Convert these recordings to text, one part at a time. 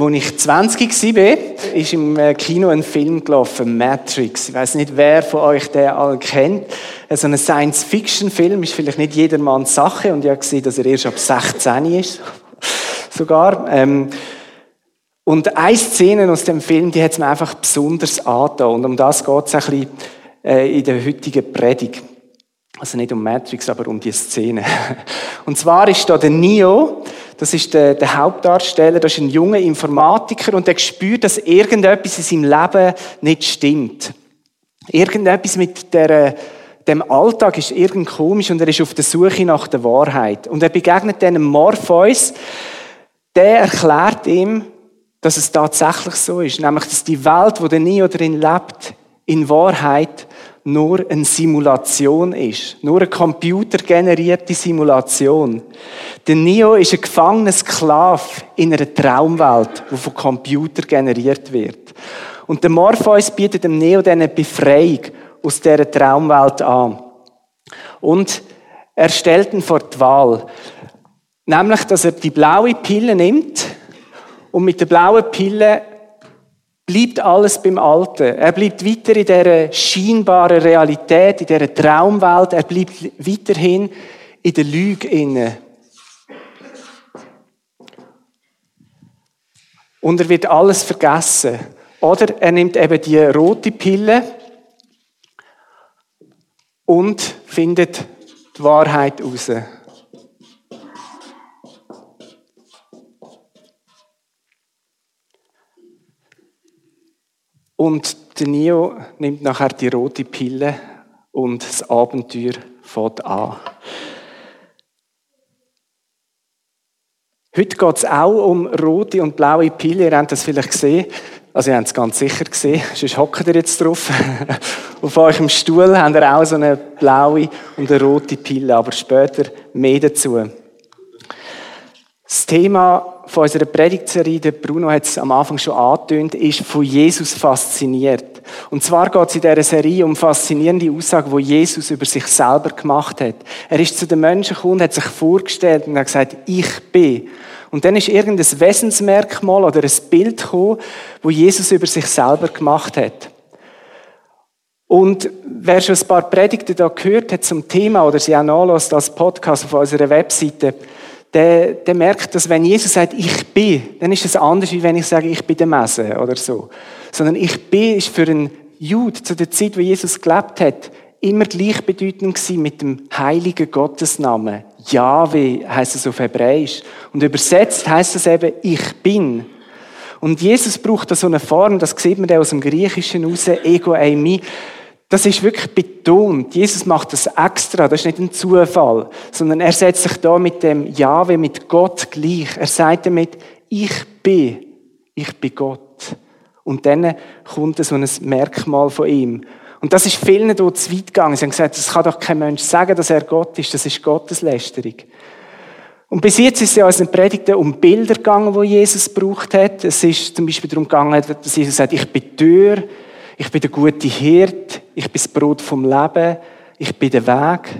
als ich 20 war, ist im äh, Kino ein Film gelaufen, Matrix. Ich weiß nicht, wer von euch den alle kennt. So ein Science-Fiction-Film ist vielleicht nicht jedermanns Sache und ich habe gesehen, dass er erst ab 16 ist. Sogar. Ähm, und eine Szene aus dem Film, die hat es mir einfach besonders angetan. Und um das geht es ein bisschen äh, in der heutigen Predigt. Also nicht um Matrix, aber um die Szene. Und zwar ist da der Neo, das ist der, der, Hauptdarsteller, das ist ein junger Informatiker und der spürt, dass irgendetwas in seinem Leben nicht stimmt. Irgendetwas mit der, dem Alltag ist irgend komisch und er ist auf der Suche nach der Wahrheit. Und er begegnet einem Morpheus, der erklärt ihm, dass es tatsächlich so ist. Nämlich, dass die Welt, wo der Neo drin lebt, in Wahrheit nur eine Simulation ist. Nur eine computergenerierte Simulation. Der Neo ist ein gefangener Sklave in einer Traumwelt, die von Computer generiert wird. Und der Morpheus bietet dem Neo eine Befreiung aus dieser Traumwelt an. Und er stellt ihn vor die Wahl. Nämlich, dass er die blaue Pille nimmt und mit der blauen Pille bleibt alles beim Alten. Er bleibt weiter in dieser scheinbaren Realität, in dieser Traumwelt. Er bleibt weiterhin in der Lüge inne. Und er wird alles vergessen. Oder er nimmt eben die rote Pille und findet die Wahrheit heraus. Und der Neo nimmt nachher die rote Pille und das Abenteuer fängt an. Heute geht es auch um rote und blaue Pille. Ihr habt das vielleicht gesehen. Also ihr habt es ganz sicher gesehen. Sonst hockt ihr jetzt drauf. Auf eurem Stuhl habt ihr auch so eine blaue und eine rote Pille. Aber später mehr dazu. Das Thema von unserer Predigtserie, der Bruno hat es am Anfang schon angetönt, ist von Jesus fasziniert. Und zwar geht es in dieser Serie um faszinierende Aussagen, die Jesus über sich selber gemacht hat. Er ist zu den Menschen gekommen, hat sich vorgestellt und hat gesagt, ich bin. Und dann ist irgendein Wesensmerkmal oder ein Bild gekommen, wo Jesus über sich selber gemacht hat. Und wer schon ein paar Predigten da gehört hat zum Thema oder sie auch nachlässt als Podcast auf unserer Webseite, der, der merkt, dass wenn Jesus sagt, ich bin, dann ist es anders, wie wenn ich sage, ich bin der Messe oder so. Sondern ich bin ist für einen Jude zu der Zeit, wo Jesus gelebt hat, immer gleichbedeutend gewesen mit dem heiligen Gottesnamen. Yahweh heißt es auf Hebräisch. Und übersetzt heißt es eben, ich bin. Und Jesus braucht da so eine Form, das sieht man aus dem Griechischen raus, ego eimi. Das ist wirklich betont. Jesus macht das extra. Das ist nicht ein Zufall, sondern er setzt sich da mit dem Jahwe, mit Gott gleich. Er sagt damit, ich bin, ich bin Gott. Und dann kommt so ein Merkmal von ihm. Und das ist vielen dort zu weit gegangen. Sie haben gesagt, das kann doch kein Mensch sagen, dass er Gott ist. Das ist Gotteslästerung. Und bis jetzt ist es ja in den Predigten um Bilder gegangen, wo Jesus gebraucht hat. Es ist zum Beispiel darum gegangen, dass Jesus sagt, ich bin Tür, ich bin der gute Hirt, ich bin das Brot vom Leben, ich bin der Weg.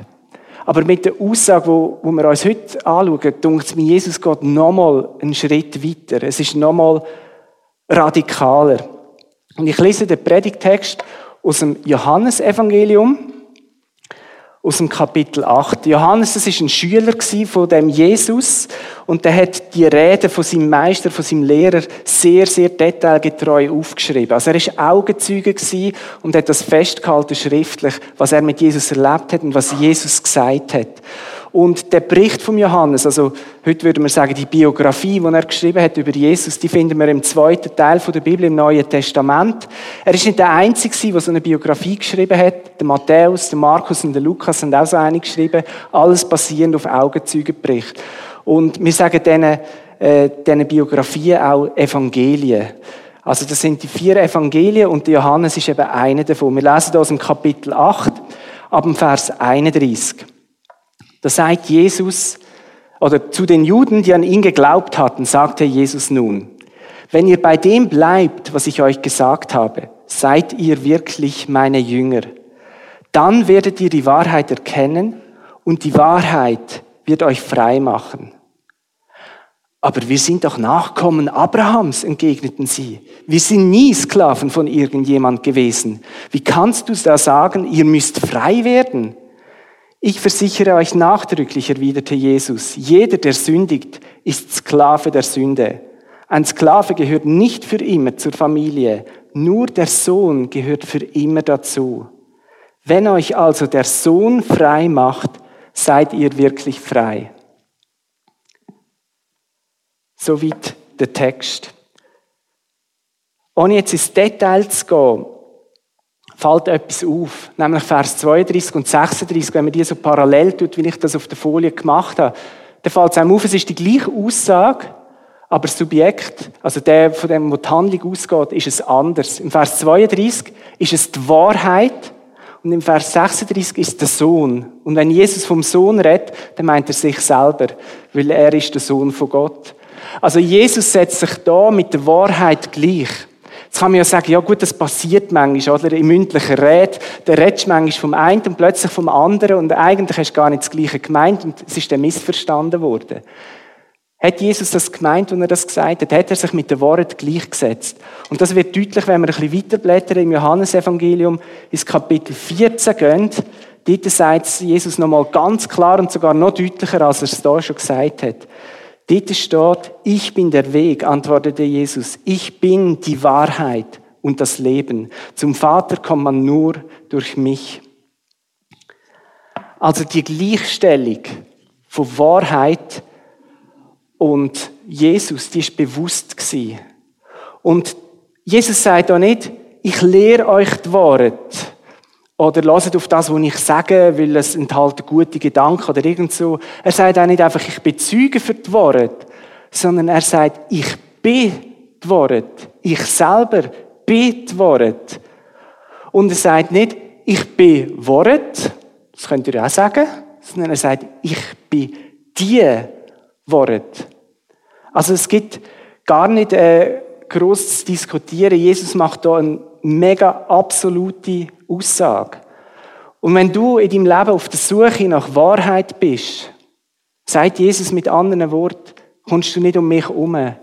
Aber mit der Aussage, wo, wo wir uns heute anschauen, denkt es mir, Jesus geht nochmal einen Schritt weiter. Es ist nochmal radikaler. Und ich lese den Predigtext aus dem Johannesevangelium, aus dem Kapitel 8. Johannes, das ist ein Schüler von dem Jesus und der hat die Rede von seinem Meister, von seinem Lehrer sehr, sehr detailgetreu aufgeschrieben. Also er ist Augenzeuge und hat das festgehalten schriftlich, was er mit Jesus erlebt hat und was Jesus gesagt hat. Und der Bericht von Johannes, also heute würde man sagen, die Biografie, die er geschrieben hat über Jesus, die finden wir im zweiten Teil der Bibel im Neuen Testament. Er ist nicht der Einzige, der so eine Biografie geschrieben hat. Der Matthäus, der Markus und der Lukas haben auch so eine geschrieben. Alles basierend auf Augenzeugenbericht. Und wir sagen diesen, äh, diesen Biografien auch Evangelien. Also das sind die vier Evangelien und Johannes ist eben einer davon. Wir lesen aus dem Kapitel 8, ab dem Vers 31. Da sagt Jesus, oder zu den Juden, die an ihn geglaubt hatten, sagte Jesus nun, wenn ihr bei dem bleibt, was ich euch gesagt habe, seid ihr wirklich meine Jünger. Dann werdet ihr die Wahrheit erkennen und die Wahrheit wird euch frei machen. Aber wir sind doch Nachkommen Abrahams, entgegneten sie. Wir sind nie Sklaven von irgendjemand gewesen. Wie kannst du da sagen, ihr müsst frei werden? Ich versichere euch nachdrücklich, erwiderte Jesus, jeder, der sündigt, ist Sklave der Sünde. Ein Sklave gehört nicht für immer zur Familie, nur der Sohn gehört für immer dazu. Wenn euch also der Sohn frei macht, seid ihr wirklich frei. Soweit der Text. Ohne jetzt ins Detail zu gehen, fällt etwas auf, nämlich Vers 32 und 36, wenn man die so parallel tut, wie ich das auf der Folie gemacht habe, dann fällt es einem auf, es ist die gleiche Aussage, aber das Subjekt, also der, von dem, wo die Handlung ausgeht, ist es anders. Im Vers 32 ist es die Wahrheit und im Vers 36 ist der Sohn. Und wenn Jesus vom Sohn redet, dann meint er sich selber, weil er ist der Sohn von Gott. Also Jesus setzt sich da mit der Wahrheit gleich. Jetzt kann man ja sagen, ja gut, das passiert manchmal, oder? Im mündlichen Red, der redest manchmal vom einen und plötzlich vom anderen und eigentlich hast du gar nicht das Gleiche gemeint und es ist dann missverstanden worden. Hat Jesus das gemeint, als er das gesagt hat? Hat er sich mit der Wahrheit gleichgesetzt? Und das wird deutlich, wenn wir ein bisschen weiterblättern im Johannesevangelium ins Kapitel 14 gehen. Dort sagt Jesus nochmal ganz klar und sogar noch deutlicher, als er es da schon gesagt hat. Dort steht, ich bin der Weg, antwortete Jesus. Ich bin die Wahrheit und das Leben. Zum Vater kommt man nur durch mich. Also die Gleichstellung von Wahrheit und Jesus, die ist bewusst gewesen. Und Jesus sagt auch nicht, ich lehre euch die Wahrheit. Oder lasst auf das, was ich sage, weil es enthält gute Gedanken oder irgend so. Er sagt auch nicht einfach, ich bezeuge für die Wahrheit, sondern er sagt, ich bin die Wahrheit. Ich selber bin die Wahrheit. Und er sagt nicht, ich bin Wahrheit, das könnt ihr auch sagen, sondern er sagt, ich bin die Wahrheit. Also es gibt gar nicht äh, groß zu diskutieren. Jesus macht da eine mega absolute Aussage. Und wenn du in deinem Leben auf der Suche nach Wahrheit bist, sagt Jesus mit anderen Worten, kommst du nicht um mich herum.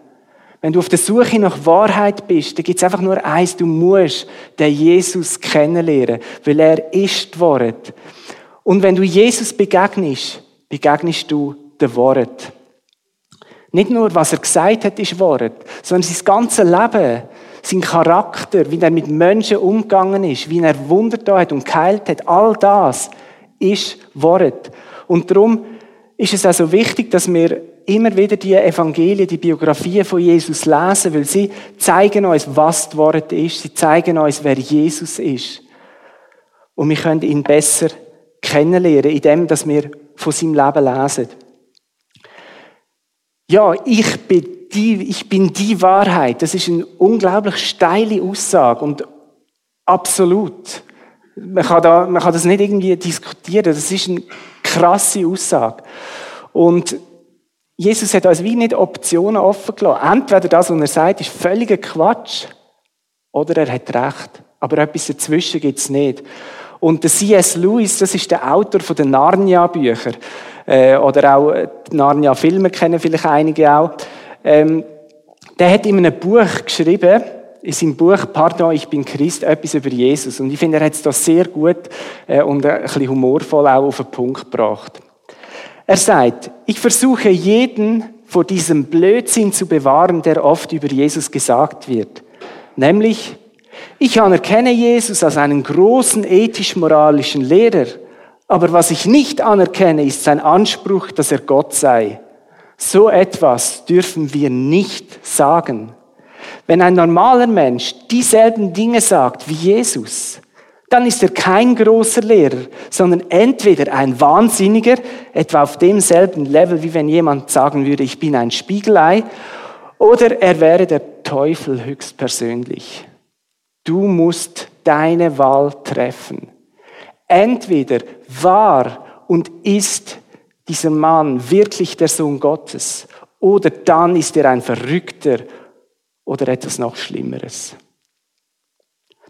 Wenn du auf der Suche nach Wahrheit bist, dann gibt es einfach nur eins, du musst den Jesus kennenlernen, weil er ist die Wahrheit. Und wenn du Jesus begegnest, begegnest du der Wahrheit. Nicht nur, was er gesagt hat, ist Wahrheit, sondern sein ganzes Leben, sein Charakter, wie er mit Menschen umgegangen ist, wie er Wunder da hat und geheilt hat, all das ist Wort. Und darum ist es also wichtig, dass wir immer wieder die Evangelien, die Biografien von Jesus lesen, weil sie zeigen uns, was das Wort ist. Sie zeigen uns, wer Jesus ist. Und wir können ihn besser kennenlernen, indem dass wir von seinem Leben lesen. Ja, ich bin die, ich bin die Wahrheit. Das ist eine unglaublich steile Aussage und absolut. Man kann, da, man kann das nicht irgendwie diskutieren. Das ist eine krasse Aussage. Und Jesus hat uns wie nicht Optionen offen gelassen. Entweder das, was er sagt, ist völliger Quatsch, oder er hat recht. Aber etwas dazwischen gibt es nicht. Und der C.S. Lewis, das ist der Autor von den Narnia-Büchern, äh, oder auch die Narnia-Filme kennen vielleicht einige auch. Ähm, der hat in einem Buch geschrieben, in seinem Buch Pardon, ich bin Christ, etwas über Jesus. Und ich finde, er hat es da sehr gut äh, und ein bisschen humorvoll auch auf den Punkt gebracht. Er sagt, ich versuche jeden vor diesem Blödsinn zu bewahren, der oft über Jesus gesagt wird. Nämlich, ich anerkenne Jesus als einen großen ethisch-moralischen Lehrer, aber was ich nicht anerkenne, ist sein Anspruch, dass er Gott sei. So etwas dürfen wir nicht sagen. Wenn ein normaler Mensch dieselben Dinge sagt wie Jesus, dann ist er kein großer Lehrer, sondern entweder ein Wahnsinniger, etwa auf demselben Level, wie wenn jemand sagen würde, ich bin ein Spiegelei, oder er wäre der Teufel höchstpersönlich. Du musst deine Wahl treffen. Entweder war und ist dieser Mann wirklich der Sohn Gottes? Oder dann ist er ein Verrückter oder etwas noch Schlimmeres.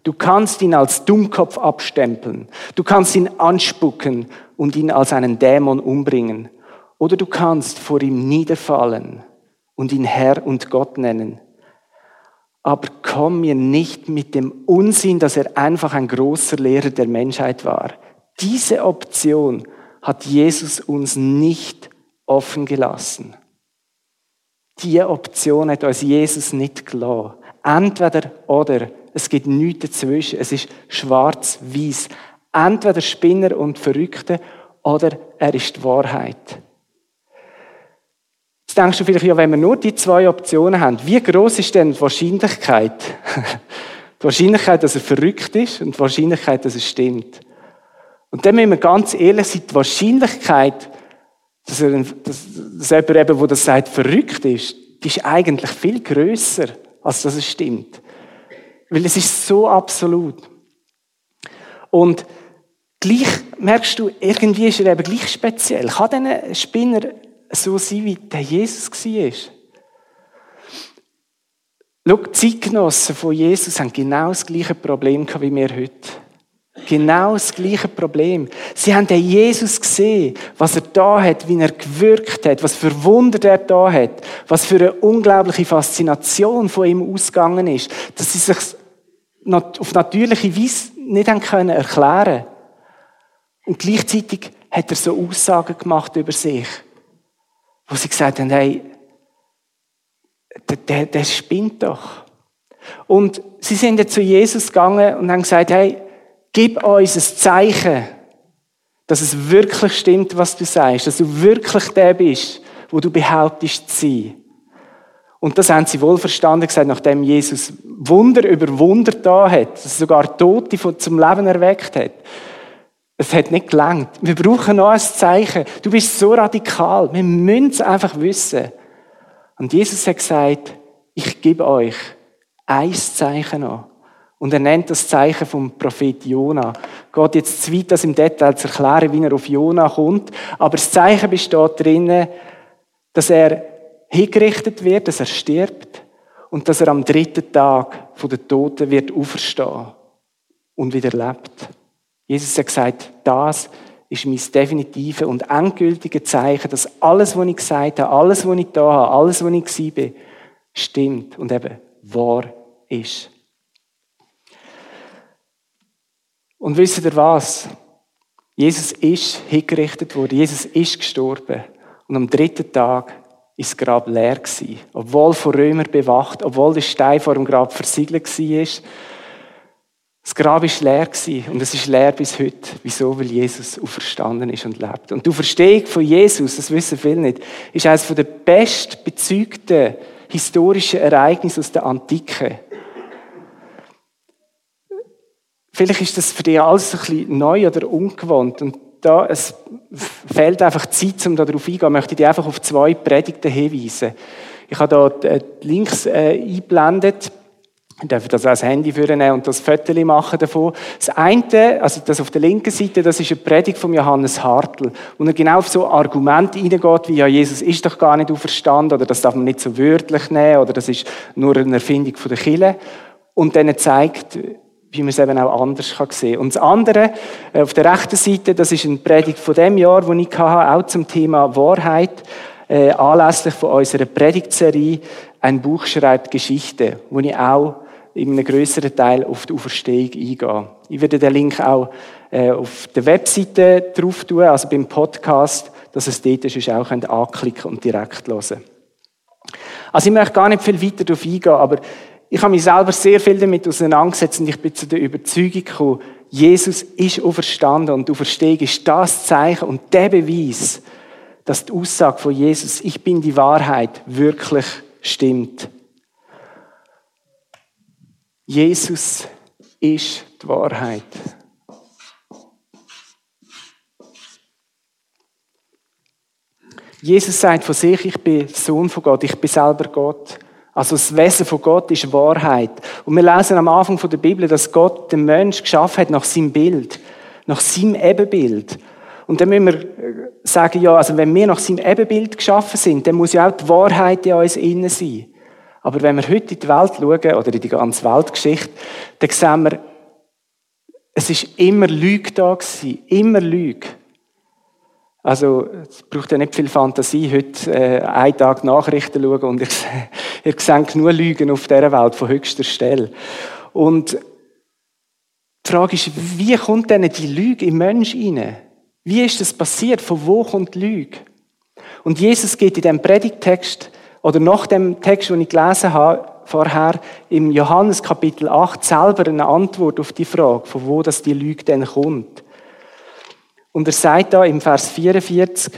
Du kannst ihn als Dummkopf abstempeln. Du kannst ihn anspucken und ihn als einen Dämon umbringen. Oder du kannst vor ihm niederfallen und ihn Herr und Gott nennen. Aber komm mir nicht mit dem Unsinn, dass er einfach ein großer Lehrer der Menschheit war. Diese Option hat Jesus uns nicht offen gelassen. Diese Option hat uns Jesus nicht gelassen. Entweder oder. Es gibt nichts dazwischen. Es ist schwarz-weiß. Entweder Spinner und Verrückte oder er ist die Wahrheit. Jetzt denkst du vielleicht, ja, wenn wir nur die zwei Optionen haben, wie groß ist denn die Wahrscheinlichkeit? die Wahrscheinlichkeit, dass er verrückt ist und die Wahrscheinlichkeit, dass es stimmt. Und dann müssen wir ganz ehrlich sein, die Wahrscheinlichkeit, dass, er, dass, dass jemand eben, der das sagt, verrückt ist, die ist eigentlich viel größer, als dass es stimmt. Weil es ist so absolut. Und gleich merkst du, irgendwie ist er eben gleich speziell. Kann dieser Spinner so sein, wie der Jesus war? Schau, die Zeitgenossen von Jesus haben genau das gleiche Problem wie wir heute. Genau das gleiche Problem. Sie haben den Jesus gesehen, was er da hat, wie er gewirkt hat, was für Wunder er da hat, was für eine unglaubliche Faszination von ihm ausgegangen ist, dass sie sich auf natürliche Weise nicht haben können erklären. Und gleichzeitig hat er so Aussagen gemacht über sich, wo sie gesagt haben, hey, der, der, der spinnt doch. Und sie sind jetzt zu Jesus gegangen und haben gesagt, hey, Gib uns ein Zeichen, dass es wirklich stimmt, was du sagst, dass du wirklich der bist, wo du behauptest zu sein. Und das haben sie wohl verstanden gesagt, nachdem Jesus Wunder über Wunder da hat, dass er sogar Tote zum Leben erweckt hat. Es hat nicht gelangt. Wir brauchen noch ein Zeichen. Du bist so radikal. Wir müssen es einfach wissen. Und Jesus hat gesagt, ich gebe euch ein Zeichen an. Und er nennt das Zeichen vom Prophet Jona. Geht jetzt zu weit, das im Detail zu erklären, wie er auf Jona kommt. Aber das Zeichen besteht drinnen, dass er hingerichtet wird, dass er stirbt und dass er am dritten Tag von den Toten wird auferstehen und wieder lebt. Jesus hat gesagt, das ist mein definitives und endgültiges Zeichen, dass alles, was ich gesagt habe, alles, was ich da habe, alles, was ich war, stimmt und eben wahr ist. Und wisst ihr was? Jesus ist hingerichtet worden. Jesus ist gestorben. Und am dritten Tag ist das Grab leer gewesen. Obwohl von Römern bewacht, obwohl der Stein vor dem Grab versiegelt war. Das Grab ist leer gewesen. Und es ist leer bis heute. Wieso? Weil Jesus auferstanden ist und lebt. Und die Verstehung von Jesus, das wissen viele nicht, ist eines der bestbezeugten historischen Ereignisse aus der Antike. Vielleicht ist das für dich alles ein bisschen neu oder ungewohnt. Und da es fehlt einfach Zeit, um darauf eingehen, möchte ich dich einfach auf zwei Predigten hinweisen. Ich habe hier die Links äh, eingeblendet. Ich darf das als Handy nehmen und das Foto machen davon. Das eine, also das auf der linken Seite, das ist eine Predigt von Johannes Hartl, wo er genau auf so Argumente reingeht, wie ja, Jesus ist doch gar nicht auferstanden, oder das darf man nicht so wörtlich nehmen, oder das ist nur eine Erfindung von der Kille. Und dann zeigt, wie man es eben auch anders sehen kann. Und das andere, äh, auf der rechten Seite, das ist eine Predigt von dem Jahr, wo ich hatte, auch zum Thema Wahrheit, äh, anlässlich von unserer Predigtserie «Ein Buch schreibt Geschichte», wo ich auch in einem größeren Teil auf die Auferstehung eingehe. Ich werde den Link auch äh, auf der Webseite drauf tun, also beim Podcast, dass es dort ist, auch anklicken und direkt hören Also ich möchte gar nicht viel weiter darauf eingehen, aber ich habe mich selber sehr viel damit auseinandergesetzt und ich bin zu der Überzeugung gekommen, Jesus ist auferstanden und Auferstehung ist das Zeichen und der Beweis, dass die Aussage von Jesus, ich bin die Wahrheit, wirklich stimmt. Jesus ist die Wahrheit. Jesus sagt von sich, ich bin Sohn von Gott, ich bin selber Gott. Also das Wesen von Gott ist Wahrheit. Und wir lesen am Anfang der Bibel, dass Gott den Mensch geschaffen hat nach seinem Bild, nach seinem Ebenbild. Und dann müssen wir äh, sagen, ja, also wenn wir nach seinem Ebenbild geschaffen sind, dann muss ja auch die Wahrheit in uns innen sein. Aber wenn wir heute in die Welt schauen, oder in die ganze Weltgeschichte, dann sehen wir, es ist immer Lüge da gewesen, immer Lüge. Also, es braucht ja nicht viel Fantasie, heute äh, einen Tag Nachrichten schauen und ihr, ihr seht genug Lügen auf dieser Welt von höchster Stelle. Und die Frage ist, wie kommt denn die Lüge im Mensch rein? Wie ist das passiert? Von wo kommt die Lüge? Und Jesus geht in dem Predigtext oder nach dem Text, den ich gelesen habe, vorher im Johannes Kapitel 8 selber eine Antwort auf die Frage, von wo das die Lüge denn kommt. Und er sagt da im Vers 44,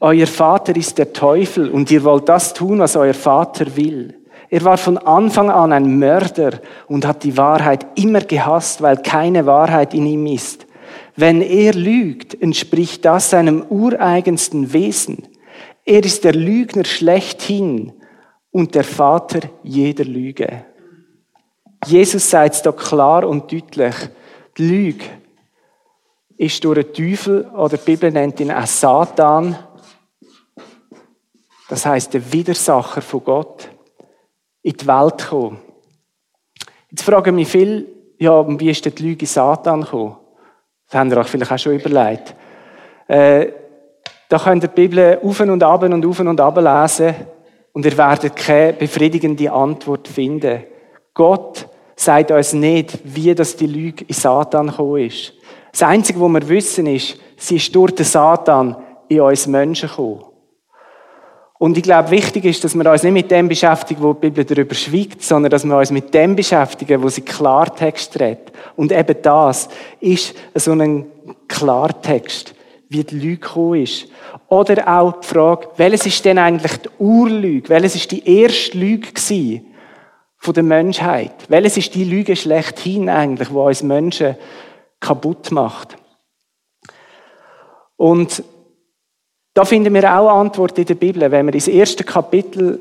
Euer Vater ist der Teufel und ihr wollt das tun, was euer Vater will. Er war von Anfang an ein Mörder und hat die Wahrheit immer gehasst, weil keine Wahrheit in ihm ist. Wenn er lügt, entspricht das seinem ureigensten Wesen. Er ist der Lügner schlechthin und der Vater jeder Lüge. Jesus sagt es da klar und deutlich. Die Lüge ist durch den Teufel, oder die Bibel nennt ihn auch Satan, das heißt der Widersacher von Gott, in die Welt gekommen. Jetzt fragen mich viele, ja, wie ist denn die Lüge Satan gekommen? Das habt ihr euch vielleicht auch schon überlegt. Äh, da könnt ihr die Bibel auf und ab und auf und ab lesen und ihr werdet keine befriedigende Antwort finden. Gott sagt uns nicht, wie das die Lüge in Satan gekommen ist. Das Einzige, was wir wissen, ist, sie ist durch den Satan in uns Menschen gekommen. Und ich glaube, wichtig ist, dass wir uns nicht mit dem beschäftigen, wo die Bibel darüber schweigt, sondern dass wir uns mit dem beschäftigen, wo sie Klartext redet. Und eben das ist so ein Klartext, wie die Lüge gekommen ist. Oder auch die Frage, welches ist denn eigentlich die Urlüge? Welches ist die erste Lüge gewesen von der Menschheit? Welches ist die Lüge schlechthin eigentlich, die uns Menschen kaputt macht? Und da finden wir auch Antwort in der Bibel. Wenn wir ins erste Kapitel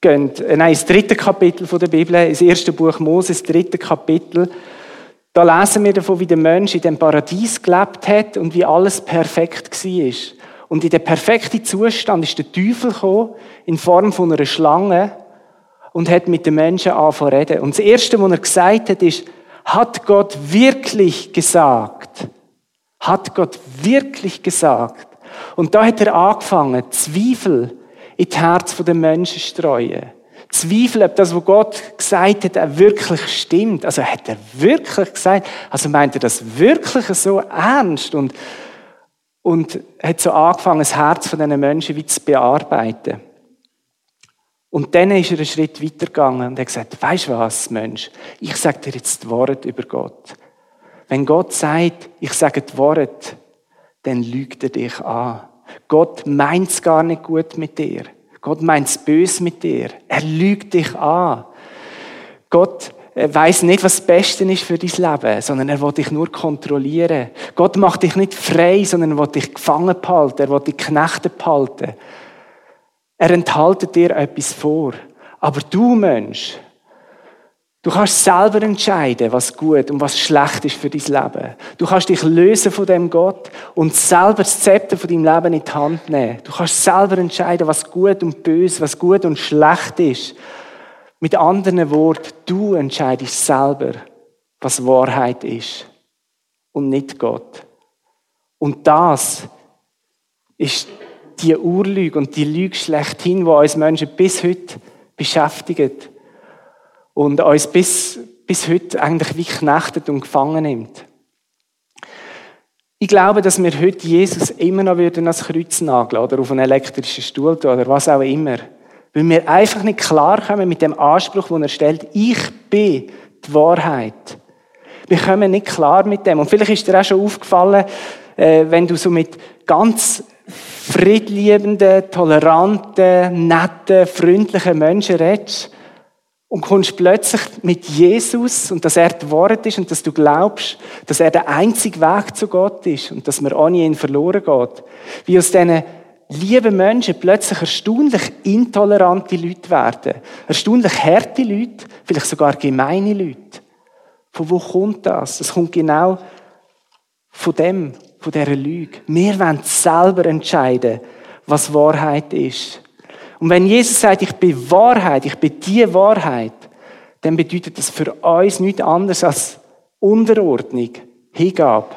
gehen, äh, nein, ins dritte Kapitel der Bibel, ins erste Buch Moses, dritte Kapitel, da lesen wir davon, wie der Mensch in dem Paradies gelebt hat und wie alles perfekt war. Und in den perfekten Zustand ist der Teufel gekommen, in Form von einer Schlange, und hat mit den Menschen angefangen zu reden. Und das Erste, was er gesagt hat, ist, hat Gott wirklich gesagt? Hat Gott wirklich gesagt? Und da hat er angefangen, Zweifel in das Herz der Menschen zu streuen. Zweifel, ob das, was Gott gesagt hat, auch wirklich stimmt. Also hat er wirklich gesagt, also meint er das wirklich so ernst und, und hat so angefangen, das Herz von diesen Menschen wie zu bearbeiten. Und dann ist er einen Schritt weitergegangen und hat gesagt, weißt du was, Mensch, ich sage dir jetzt das Wort über Gott. Wenn Gott sagt, ich sage das Wort, dann lügt er dich an. Gott meint's gar nicht gut mit dir. Gott meint's bös mit dir. Er lügt dich an. Gott äh, weiß nicht, was das Beste ist für dein Leben, sondern er will dich nur kontrollieren. Gott macht dich nicht frei, sondern er will dich gefangen behalten. Er will dich Knechte behalten. Er enthaltet dir etwas vor. Aber du, Mensch, Du kannst selber entscheiden, was gut und was schlecht ist für dein Leben. Du kannst dich lösen von dem Gott und selber das Zepter von deinem Leben in die Hand nehmen. Du kannst selber entscheiden, was gut und böse, was gut und schlecht ist. Mit anderen Worten, du entscheidest selber, was Wahrheit ist und nicht Gott. Und das ist die Urlüge und die Lüge schlechthin, die uns Menschen bis heute beschäftigt und uns bis, bis heute eigentlich wie knechtet und gefangen nimmt. Ich glaube, dass wir heute Jesus immer noch würden ans Kreuz nageln oder auf einen elektrischen Stuhl tun oder was auch immer. Weil wir einfach nicht klarkommen mit dem Anspruch, den er stellt, ich bin die Wahrheit. Wir kommen nicht klar mit dem. Und vielleicht ist dir auch schon aufgefallen, äh, wenn du so mit ganz friedliebenden, toleranten, netten, freundlichen Menschen redest, und kommst plötzlich mit Jesus und dass er das Wort ist und dass du glaubst, dass er der einzige Weg zu Gott ist und dass man ohne ihn verloren geht. Wie aus diesen lieben Menschen plötzlich erstaunlich intolerante Leute werden. Erstaunlich harte Leute, vielleicht sogar gemeine Leute. Von wo kommt das? Es kommt genau von dem, von dieser Lüge. Wir wollen selber entscheiden, was Wahrheit ist. Und wenn Jesus sagt, ich bin Wahrheit, ich bin die Wahrheit, dann bedeutet das für uns nichts anderes als Unterordnung Hingabe,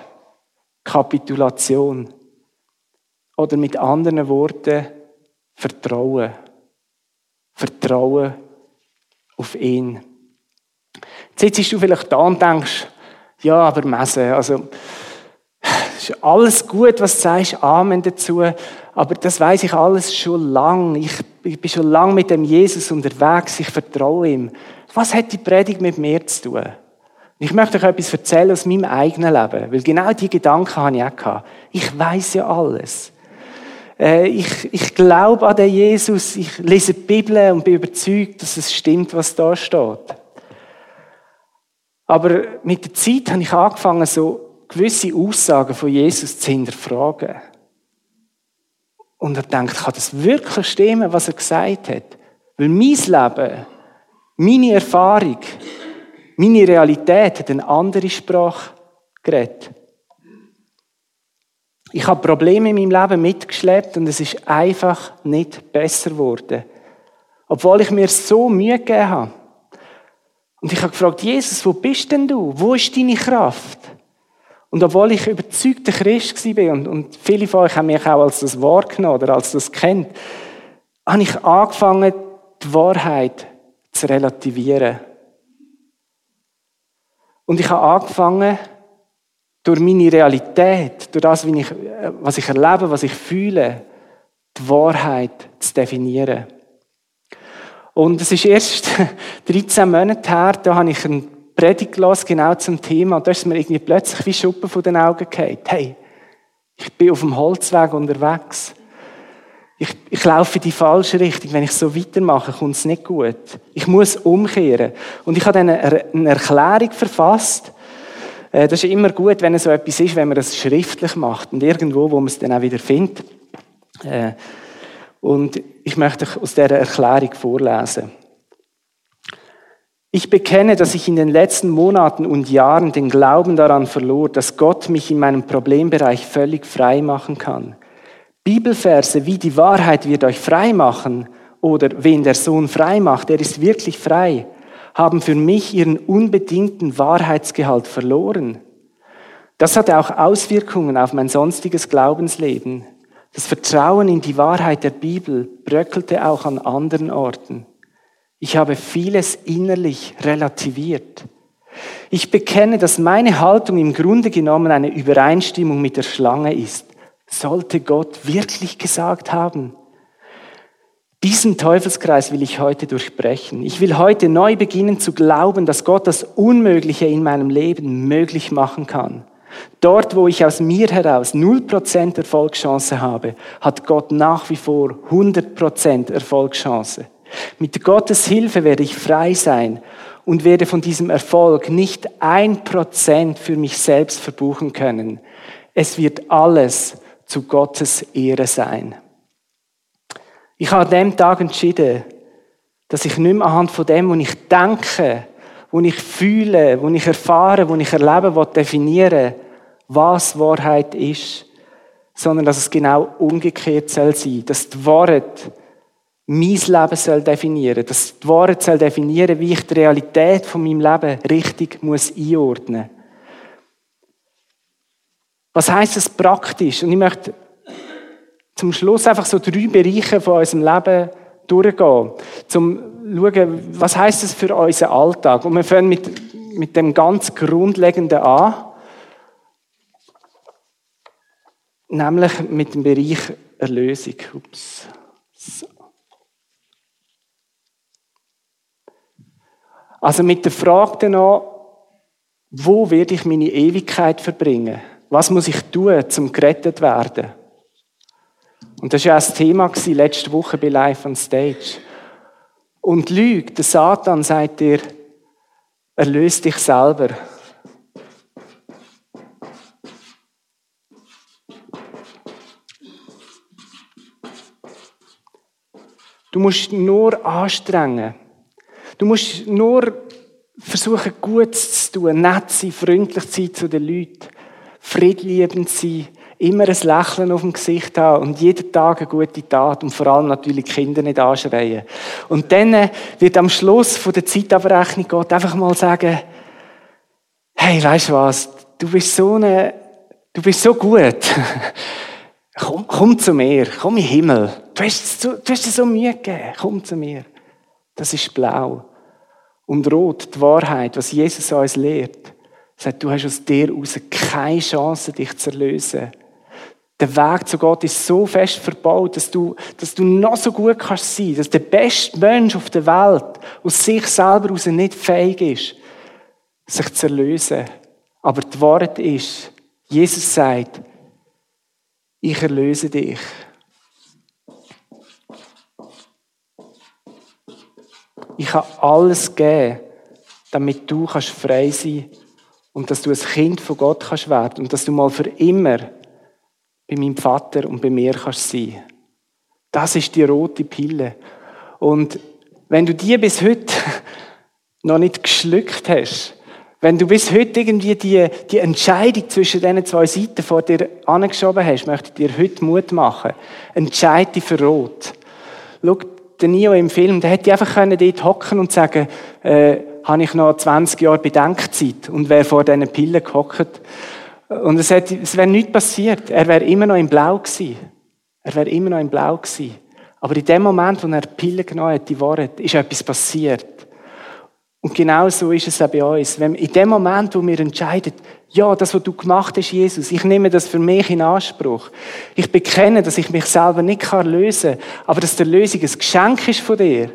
Kapitulation oder mit anderen Worten Vertrauen. Vertrauen auf ihn. Jetzt sitzt du vielleicht da und denkst, ja, aber Messe, also ist alles gut, was du sagst, Amen dazu, aber das weiß ich alles schon lang. Ich, bin schon lang mit dem Jesus unterwegs, ich vertraue ihm. Was hat die Predigt mit mir zu tun? Ich möchte euch etwas erzählen aus meinem eigenen Leben, weil genau die Gedanken habe ich auch gehabt. Ich weiß ja alles. Äh, ich, ich glaube an den Jesus, ich lese die Bibel und bin überzeugt, dass es stimmt, was da steht. Aber mit der Zeit habe ich angefangen, so gewisse Aussagen von Jesus zu hinterfragen. Und er denkt, kann das wirklich stimmen, was er gesagt hat? Weil mein Leben, meine Erfahrung, meine Realität hat eine andere Sprache geredet. Ich habe Probleme in meinem Leben mitgeschleppt und es ist einfach nicht besser geworden. Obwohl ich mir so Mühe gegeben habe. Und ich habe gefragt, Jesus, wo bist denn du? Wo ist deine Kraft? Und obwohl ich überzeugter Christ war und, und viele von euch haben mich auch als das wahrgenommen oder als das kennt, habe ich angefangen, die Wahrheit zu relativieren. Und ich habe angefangen, durch meine Realität, durch das, was ich erlebe, was ich fühle, die Wahrheit zu definieren. Und es ist erst 13 Monate her, da habe ich eine Predigt gelesen, genau zum Thema, und da ist mir irgendwie plötzlich wie Schuppen von den Augen gefallen. Hey, ich bin auf dem Holzweg unterwegs. Ich, ich laufe in die falsche Richtung. Wenn ich so weitermache, kommt es nicht gut. Ich muss umkehren. Und ich habe dann eine Erklärung verfasst, äh, das ist immer gut, wenn es so etwas ist, wenn man es schriftlich macht und irgendwo, wo man es dann auch wieder findet. Äh, und ich möchte aus der Erklärung vorlesen. Ich bekenne, dass ich in den letzten Monaten und Jahren den Glauben daran verlor, dass Gott mich in meinem Problembereich völlig frei machen kann. Bibelverse wie die Wahrheit wird euch frei machen oder wen der Sohn frei macht, der ist wirklich frei haben für mich ihren unbedingten Wahrheitsgehalt verloren. Das hatte auch Auswirkungen auf mein sonstiges Glaubensleben. Das Vertrauen in die Wahrheit der Bibel bröckelte auch an anderen Orten. Ich habe vieles innerlich relativiert. Ich bekenne, dass meine Haltung im Grunde genommen eine Übereinstimmung mit der Schlange ist. Sollte Gott wirklich gesagt haben, diesen Teufelskreis will ich heute durchbrechen. Ich will heute neu beginnen zu glauben, dass Gott das Unmögliche in meinem Leben möglich machen kann. Dort, wo ich aus mir heraus 0% Erfolgschance habe, hat Gott nach wie vor 100% Erfolgschance. Mit Gottes Hilfe werde ich frei sein und werde von diesem Erfolg nicht ein Prozent für mich selbst verbuchen können. Es wird alles zu Gottes Ehre sein. Ich habe an dem Tag entschieden, dass ich nicht mehr anhand von dem, was ich denke, was ich fühle, was ich erfahre, was ich erlebe, was definieren, was Wahrheit ist, sondern dass es genau umgekehrt soll sein, dass die Wahrheit mein Leben soll definieren, dass die Wahrheit soll definieren, wie ich die Realität von meinem Leben richtig muss einordnen. Was heißt das praktisch? Und ich möchte zum Schluss einfach so drei Bereiche von unserem Leben durchgehen, zum schauen, was heißt das für unseren Alltag. Und wir fangen mit, mit dem ganz Grundlegenden an, nämlich mit dem Bereich Erlösung. Ups. So. Also mit der Frage danach, wo werde ich meine Ewigkeit verbringen? Was muss ich tun, um gerettet werden? Und das war ja auch das Thema letzte Woche bei Live on Stage. Und Lüge, der Satan sagt dir, erlöse dich selber. Du musst nur anstrengen. Du musst nur versuchen, Gutes zu tun, nett zu sein, freundlich zu sein zu den Leuten, friedliebend zu sein, immer ein Lächeln auf dem Gesicht haben und jeden Tag eine gute Tat und vor allem natürlich Kinder nicht anschreien. Und dann wird am Schluss von der Zeitabrechnung Gott einfach mal sagen, hey, weißt du was, du bist so eine, du bist so gut. komm, komm zu mir, komm in den Himmel. Du hast, so, du hast dir so Mühe gegeben, komm zu mir. Das ist blau. Und rot, die Wahrheit, was Jesus uns lehrt, sagt, du hast aus dir heraus keine Chance, dich zu erlösen. Der Weg zu Gott ist so fest verbaut, dass du, dass du noch so gut kannst sein, dass der beste Mensch auf der Welt aus sich selber heraus nicht fähig ist, sich zu erlösen. Aber die Wahrheit ist, Jesus sagt, ich erlöse dich. Ich habe alles gegeben, damit du kannst frei sein und dass du ein Kind von Gott kannst werden und dass du mal für immer bei meinem Vater und bei mir kannst sein. Das ist die rote Pille. Und wenn du die bis heute noch nicht geschluckt hast, wenn du bis heute irgendwie die, die Entscheidung zwischen diesen zwei Seiten vor dir angeschoben hast, möchte ich dir heute Mut machen. Entscheide dich für Rot. Schau, der Nio im Film, der hätte einfach dort hocken und sagen, äh, habe ich noch 20 Jahre Bedenkzeit und wäre vor diesen Pillen gehockt. Und es, hätte, es wäre nichts passiert. Er wäre immer noch im Blau gewesen. Er wäre immer noch im Blau gewesen. Aber in dem Moment, wo er die Pille genommen hat, die Wahrheit, ist etwas passiert. Und genau so ist es auch bei uns. Wenn, in dem Moment, wo wir entscheiden, ja, das, was du gemacht hast, Jesus, ich nehme das für mich in Anspruch. Ich bekenne, dass ich mich selber nicht lösen kann, aber dass der Lösung ein Geschenk ist von dir.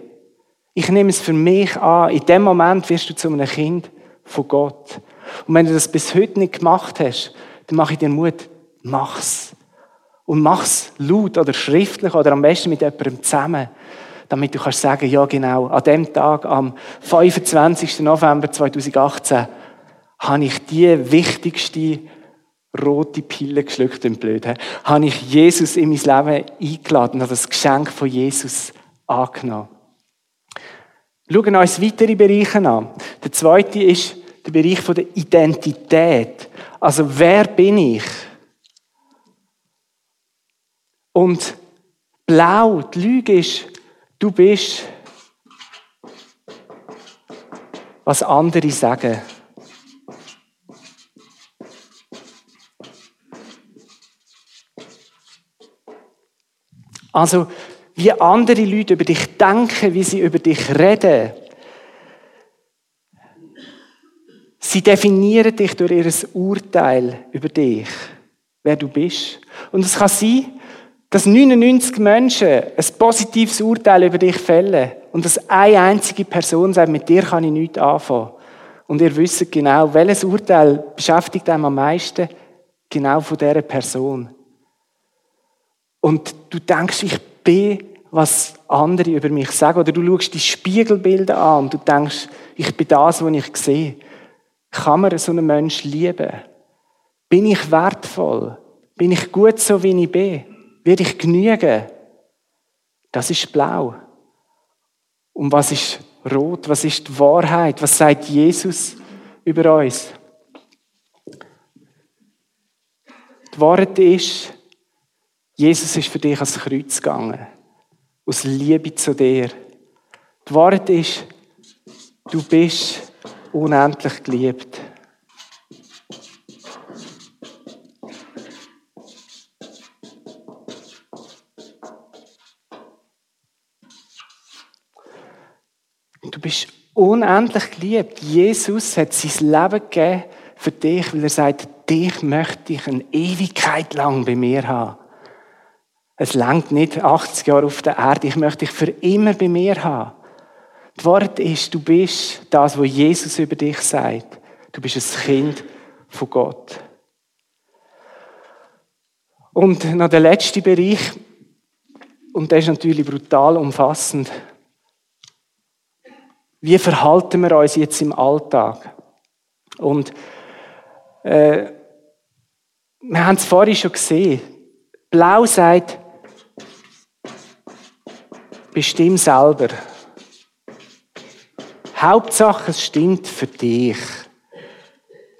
Ich nehme es für mich an. In dem Moment wirst du zu einem Kind von Gott. Und wenn du das bis heute nicht gemacht hast, dann mache ich dir Mut, mach's. Und mach's laut oder schriftlich oder am besten mit jemandem zusammen, damit du kannst sagen, ja genau, an dem Tag, am 25. November 2018, habe ich die wichtigste rote Pille geschluckt und blöd, habe ich Jesus in mein Leben eingeladen, habe das Geschenk von Jesus angenommen. Schauen wir uns weitere Bereiche an. Der zweite ist der Bereich der Identität. Also, wer bin ich? Und blau, die Lüge ist, du bist, was andere sagen. Also, wie andere Leute über dich denken, wie sie über dich reden. Sie definieren dich durch ihr Urteil über dich, wer du bist. Und es kann sein, dass 99 Menschen ein positives Urteil über dich fällen und dass eine einzige Person sagt, mit dir kann ich nichts anfangen. Und ihr wisst genau, welches Urteil beschäftigt einem am meisten? Genau von dieser Person. Und du denkst, ich bin, was andere über mich sagen. Oder du schaust die Spiegelbilder an und du denkst, ich bin das, was ich sehe. Kann man so einen Menschen lieben? Bin ich wertvoll? Bin ich gut so, wie ich bin? Werde ich genügen? Das ist blau. Und was ist rot? Was ist die Wahrheit? Was sagt Jesus über uns? Die Wahrheit ist, Jesus ist für dich ans Kreuz gegangen. Aus Liebe zu dir. Die Wahrheit ist, du bist unendlich geliebt. Bist unendlich geliebt. Jesus hat sein Leben gegeben für dich, weil er sagt, dich möchte ich eine Ewigkeit lang bei mir haben. Es langt nicht 80 Jahre auf der Erde. Ich möchte dich für immer bei mir haben. Das Wort ist, du bist das, was Jesus über dich sagt. Du bist ein Kind von Gott. Und noch der letzte Bereich, und der ist natürlich brutal umfassend. Wie verhalten wir uns jetzt im Alltag? Und äh, wir haben es vorhin schon gesehen. Blau sagt, Bestimm selber. Hauptsache, es stimmt für dich.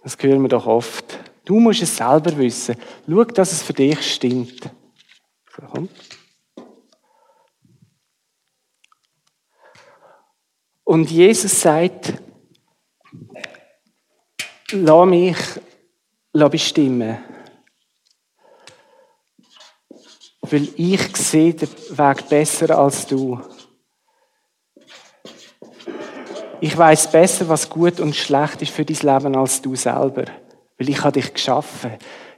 Das hören wir doch oft. Du musst es selber wissen. Schau, dass es für dich stimmt. So, komm. Und Jesus sagt, lass mich bestimmen Weil ich sehe den Weg besser als du. Ich weiß besser, was gut und schlecht ist für dein Leben als du selber. Weil ich habe dich geschaffen.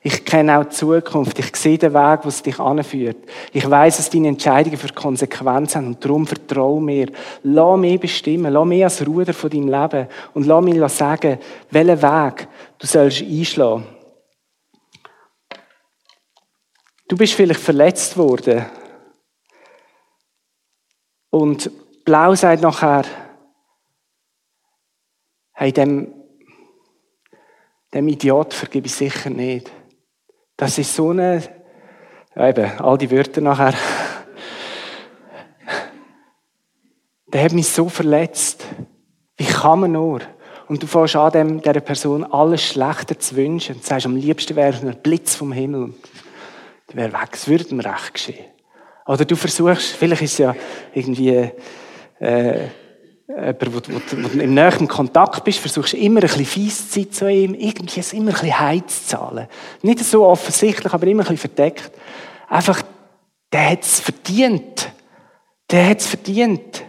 Ich kenne auch die Zukunft. Ich sehe den Weg, wo es dich anführt. Ich weiß, dass deine Entscheidungen für Konsequenzen haben. Und darum vertraue mir. Lass mich bestimmen. Lass mich als Ruder von deinem Leben. Und lass mich sagen, welchen Weg du sollst einschlagen. Du bist vielleicht verletzt worden. Und Blau sagt nachher, hey, dem, dem Idiot vergebe ich sicher nicht. Das ist so eine, eben, all die Wörter nachher. Der hat mich so verletzt. Wie kann man nur? Und du fährst an, dem, dieser Person alles Schlechte zu wünschen. Und sagst, am liebsten wäre ein Blitz vom Himmel. Der wäre weg. Es würde mir recht geschehen. Oder du versuchst, vielleicht ist es ja irgendwie, äh, jemand, wo, wo, wo im nächsten Kontakt bist, versuchst immer ein bisschen fies zu sein zu ihm, irgendwie es immer ein bisschen heiz zu zahlen. Nicht so offensichtlich, aber immer ein bisschen verdeckt. Einfach, der hat es verdient. Der hat es verdient.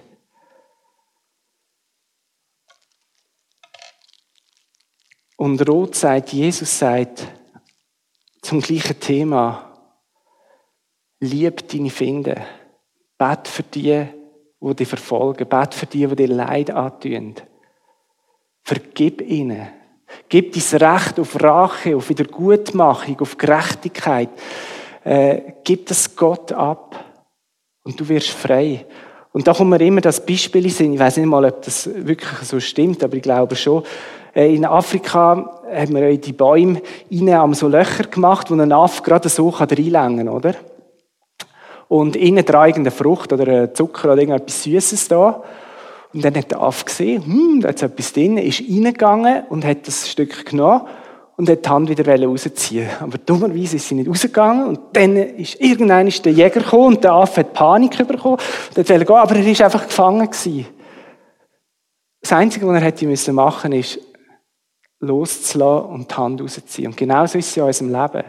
Und Rot sagt, Jesus sagt zum gleichen Thema, lieb deine Finde, bet für die, die dich verfolgen. Bet für die, die dir Leid antun. Vergib ihnen. Gib dein Recht auf Rache, auf Wiedergutmachung, auf Gerechtigkeit. Äh, gib das Gott ab. Und du wirst frei. Und da kommt mir immer das Beispiel in Ich weiß nicht mal, ob das wirklich so stimmt, aber ich glaube schon. Äh, in Afrika haben wir in die Bäume rein so Löcher gemacht, wo ein Affe gerade so reinlängen kann, oder? Und innen dran irgendeine Frucht oder Zucker oder irgendetwas Süßes da. Und dann hat der Affe gesehen, hm, da ist etwas drin, ist reingegangen und hat das Stück genommen und hat die Hand wieder rausziehen Aber dummerweise ist sie nicht rausgegangen und dann ist irgendein der Jäger gekommen und der Affe hat Panik bekommen und wollte gehen, aber er ist einfach gefangen gewesen. Das Einzige, was er hätte müssen machen, ist loszulassen und die Hand rausziehen. Und genauso ist es in unserem Leben.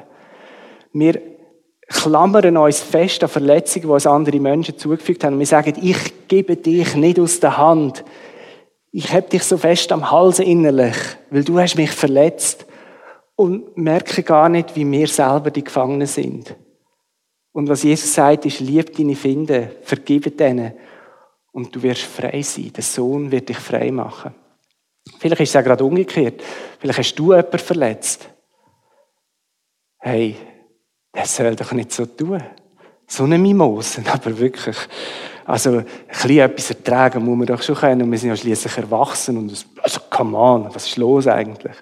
Wir klammern uns fest an Verletzungen, die uns andere Menschen zugefügt haben. Und wir sagen, ich gebe dich nicht aus der Hand. Ich habe dich so fest am Hals innerlich, weil du hast mich verletzt. Und merke gar nicht, wie wir selber die Gefangenen sind. Und was Jesus sagt, ist, lieb deine Finde, vergib denen. Und du wirst frei sein. Der Sohn wird dich frei machen. Vielleicht ist es ja gerade umgekehrt. Vielleicht hast du jemanden verletzt. Hey, er soll doch nicht so tun. So eine Mimosen, aber wirklich. Also, ein bisschen etwas ertragen muss man doch schon können. Und wir sind ja schließlich erwachsen. Und das, also, come on, was ist los eigentlich?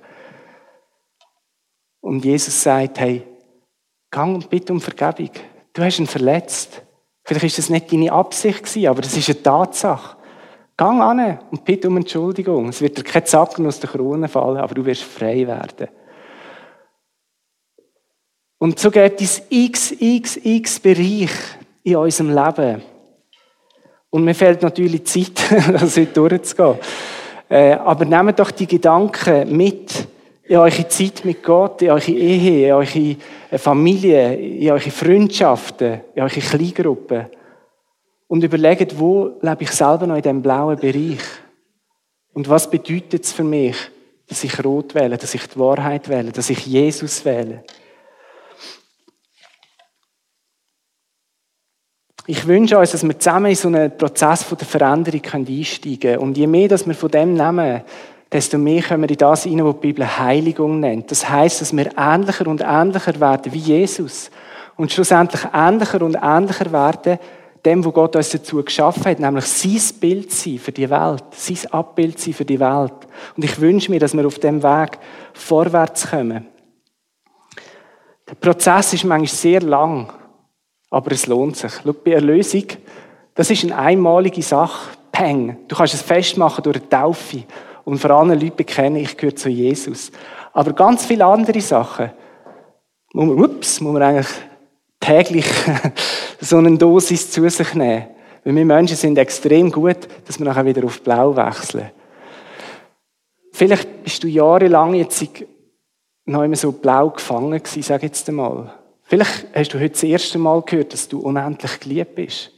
Und Jesus sagt, hey, gang und bitte um Vergebung. Du hast ihn verletzt. Vielleicht ist das nicht deine Absicht gewesen, aber das ist eine Tatsache. Gang an und bitte um Entschuldigung. Es wird dir kein Zacken aus der Krone fallen, aber du wirst frei werden. Und so gibt es xxx Bereich in unserem Leben. Und mir fehlt natürlich Zeit, das heute durchzugehen. Äh, aber nehmt doch die Gedanken mit in eure Zeit mit Gott, in eure Ehe, in eure Familie, in eure Freundschaften, in eure Kleingruppen. Und überlegt, wo lebe ich selber noch in diesem blauen Bereich? Und was bedeutet es für mich, dass ich rot wähle, dass ich die Wahrheit wähle, dass ich Jesus wähle? Ich wünsche uns, dass wir zusammen in so einen Prozess der Veränderung einsteigen können. Und je mehr, dass wir von dem nehmen, desto mehr können wir in das hinein, was die Bibel Heiligung nennt. Das heißt, dass wir ähnlicher und ähnlicher werden wie Jesus. Und schlussendlich ähnlicher und ähnlicher werden dem, wo Gott uns dazu geschaffen hat, nämlich sein Bild sein für die Welt, sein Abbild sein für die Welt. Und ich wünsche mir, dass wir auf dem Weg vorwärts kommen. Der Prozess ist manchmal sehr lang. Aber es lohnt sich. Schau, bei Erlösung, das ist eine einmalige Sache. Peng. Du kannst es festmachen durch eine Taufe und vor anderen Leuten bekennen, ich gehöre zu Jesus. Aber ganz viele andere Sachen muss man, ups, muss man eigentlich täglich so eine Dosis zu sich nehmen. Weil wir Menschen sind extrem gut, dass wir nachher wieder auf Blau wechseln. Vielleicht bist du jahrelang jetzt noch immer so blau gefangen gewesen, sag jetzt einmal. Vielleicht hast du heute das erste Mal gehört, dass du unendlich geliebt bist.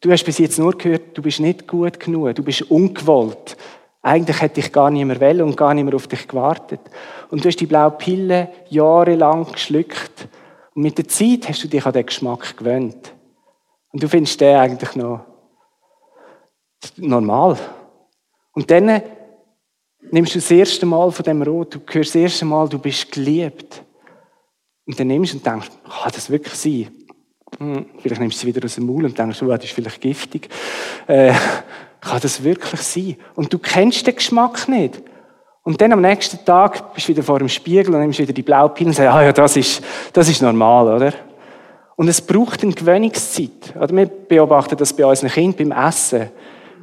Du hast bis jetzt nur gehört, du bist nicht gut genug, du bist ungewollt. Eigentlich hätte ich gar nicht mehr wollen und gar nicht mehr auf dich gewartet. Und du hast die blaue Pille jahrelang geschluckt. Und mit der Zeit hast du dich an den Geschmack gewöhnt. Und du findest den eigentlich noch normal. Und dann nimmst du das erste Mal von dem Rot, du hörst das erste Mal, du bist geliebt. Und dann nimmst du und denkst, kann das wirklich sein? Hm, vielleicht nimmst du sie wieder aus dem Maul und denkst, oh, das ist vielleicht giftig. Äh, kann das wirklich sein? Und du kennst den Geschmack nicht. Und dann am nächsten Tag bist du wieder vor dem Spiegel und nimmst wieder die blaue Pille und sagst, ah ja, das ist, das ist normal, oder? Und es braucht eine Gewöhnungszeit. Oder wir beobachten das bei unseren Kindern beim Essen.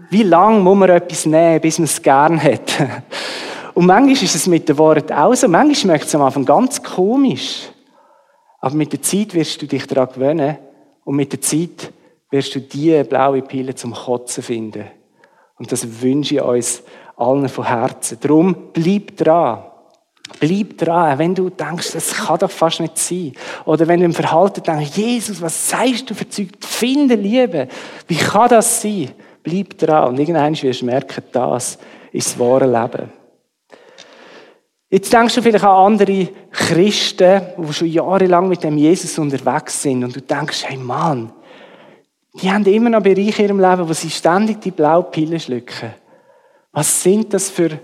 Wie lange muss man etwas nehmen, bis man es gern hat? Und manchmal ist es mit den Worten auch so. Manchmal schmeckt es am Anfang ganz komisch. Aber mit der Zeit wirst du dich daran gewöhnen. Und mit der Zeit wirst du diese blaue Pille zum Kotzen finden. Und das wünsche ich uns allen von Herzen. Darum bleib dran. Bleib dran, wenn du denkst, das kann doch fast nicht sein. Oder wenn du im Verhalten denkst, Jesus, was sagst du Zeug? Finde Liebe. Wie kann das sein? Bleib dran. Und irgendwann wirst du merken, das ist das wahre Leben. Jetzt denkst du vielleicht an andere Christen, die schon jahrelang mit dem Jesus unterwegs sind. Und du denkst, hey Mann, die haben immer noch Bereiche in ihrem Leben, wo sie ständig die blaue Pille schlucken. Was sind das für,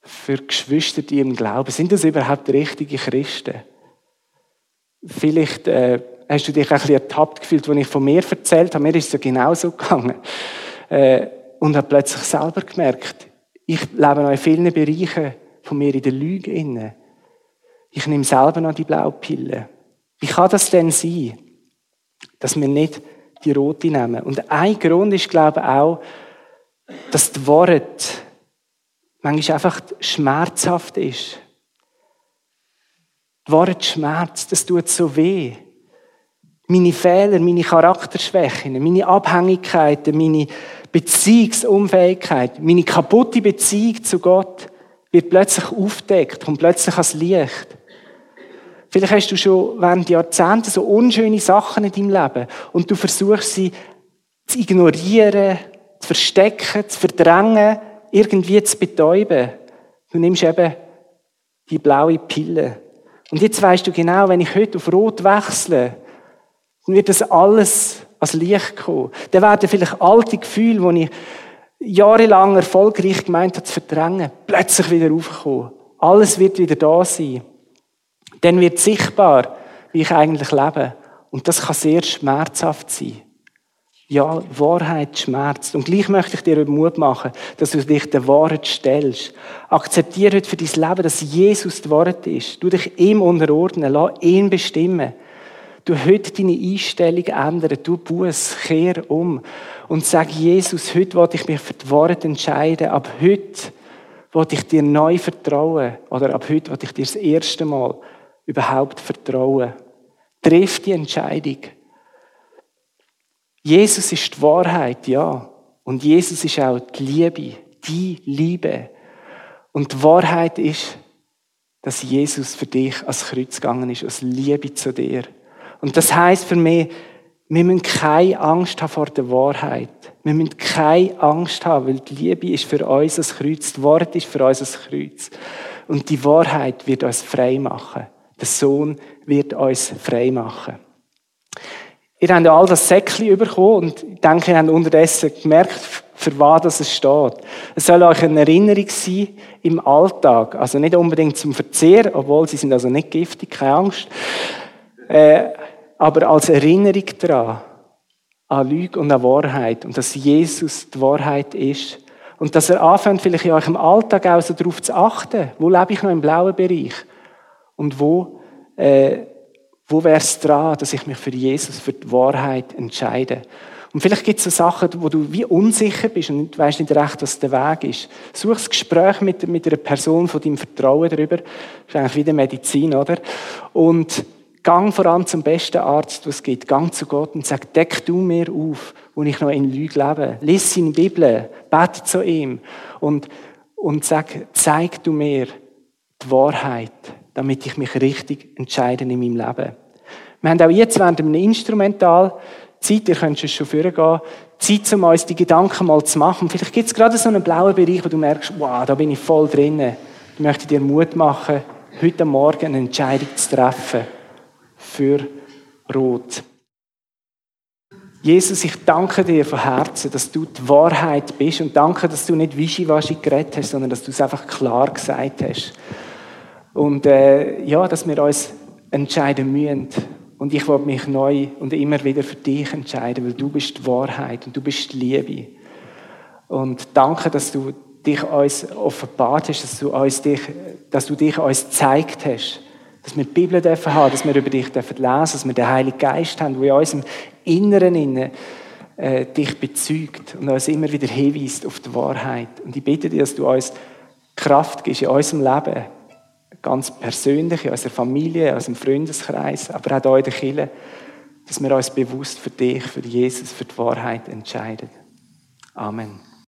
für Geschwister, die im Glauben? Sind das überhaupt richtige Christen? Vielleicht äh, hast du dich ein bisschen ertappt gefühlt, als ich von mir erzählt habe. Mir ist es ja genauso gegangen äh, und habe plötzlich selber gemerkt, ich lebe noch in vielen Bereichen von mir in der Lüge inne. Ich nehme selber noch die Blaupille. Wie kann das denn sein, dass wir nicht die rote nehmen? Und ein Grund ist, glaube ich, auch, dass das Wort manchmal einfach schmerzhaft ist. Das Wort schmerzt, das tut so weh. Meine Fehler, meine Charakterschwächen, meine Abhängigkeiten, meine Beziehungsunfähigkeit, meine kaputte Beziehung zu Gott wird plötzlich aufdeckt, kommt plötzlich ans Licht. Vielleicht hast du schon während Jahrzehnten so unschöne Sachen in deinem Leben und du versuchst sie zu ignorieren, zu verstecken, zu verdrängen, irgendwie zu betäuben. Du nimmst eben die blaue Pille. Und jetzt weißt du genau, wenn ich heute auf Rot wechsle, dann wird das alles ans Licht kommen. Dann werden vielleicht alte Gefühle, die ich jahrelang erfolgreich gemeint habe zu verdrängen, plötzlich wieder aufkommen. Alles wird wieder da sein. Dann wird sichtbar, wie ich eigentlich lebe. Und das kann sehr schmerzhaft sein. Ja, Wahrheit schmerzt. Und gleich möchte ich dir Mut machen, dass du dich der Wahrheit stellst. Akzeptiere heute für dein Leben, dass Jesus die Wahrheit ist. Du dich ihm unterordnen, lass ihn bestimmen. Du heute deine Einstellung ändern, du Buß, kehr um und sag Jesus, heute wollte ich mich für die Wahrheit entscheiden, ab heute wollte ich dir neu vertrauen oder ab heute wollte ich dir das erste Mal überhaupt vertrauen. Triff die Entscheidung. Jesus ist die Wahrheit, ja. Und Jesus ist auch die Liebe, die Liebe. Und die Wahrheit ist, dass Jesus für dich als Kreuz gegangen ist, aus Liebe zu dir. Und das heißt für mich, wir müssen keine Angst haben vor der Wahrheit. Wir müssen keine Angst haben, weil die Liebe ist für uns das Kreuz, das Wort ist für uns das Kreuz. Und die Wahrheit wird uns frei machen. Der Sohn wird uns frei machen. Ihr habt ja all das Säckchen bekommen und ich denke, ihr habt unterdessen gemerkt, für was es steht. Es soll euch eine Erinnerung sein im Alltag. Also nicht unbedingt zum Verzehr, obwohl sie sind also nicht giftig, keine Angst. Äh, aber als Erinnerung daran, an Lüge und an Wahrheit und dass Jesus die Wahrheit ist. Und dass er anfängt, vielleicht in eurem Alltag auch so darauf zu achten, wo lebe ich noch im blauen Bereich und wo, äh, wo wäre es dran, dass ich mich für Jesus, für die Wahrheit entscheide. Und vielleicht gibt es so Sachen, wo du wie unsicher bist und weißt nicht recht, was der Weg ist. Such das Gespräch mit, mit einer Person von deinem Vertrauen darüber. Das ist eigentlich wie die Medizin, oder? Und Gang voran zum besten Arzt, was es gibt. Gang zu Gott und sag, deck du mir auf, wo ich noch in Lüge lebe. Lies seine Bibel, bete zu ihm und, und sag, zeig du mir die Wahrheit. damit ich mich richtig entscheide in meinem Leben. Wir haben auch jetzt während einem Instrumental Zeit, ihr könnt schon vorgehen, Zeit, um uns die Gedanken mal zu machen. Vielleicht gibt es gerade so einen blauen Bereich, wo du merkst, wow, da bin ich voll drin. Ich möchte dir Mut machen, heute Morgen eine Entscheidung zu treffen für Rot. Jesus, ich danke dir von Herzen, dass du die Wahrheit bist und danke, dass du nicht wischiwaschi geredet hast, sondern dass du es einfach klar gesagt hast. Und äh, ja, dass wir uns entscheiden müssen. Und ich will mich neu und immer wieder für dich entscheiden, weil du bist die Wahrheit und du bist die Liebe. Und danke, dass du dich uns offenbart hast, dass du, uns dich, dass du dich uns gezeigt hast. Dass wir die Bibel dürfen haben, dass wir über dich dürfen lesen, dass wir den Heiligen Geist haben, der in unserem Inneren inne, äh, dich bezeugt und uns immer wieder hinweist auf die Wahrheit. Und ich bitte dich, dass du uns Kraft gibst in unserem Leben, ganz persönlich, in unserer Familie, in unserem Freundeskreis, aber auch hier in der Kirche, dass wir uns bewusst für dich, für Jesus, für die Wahrheit entscheiden. Amen.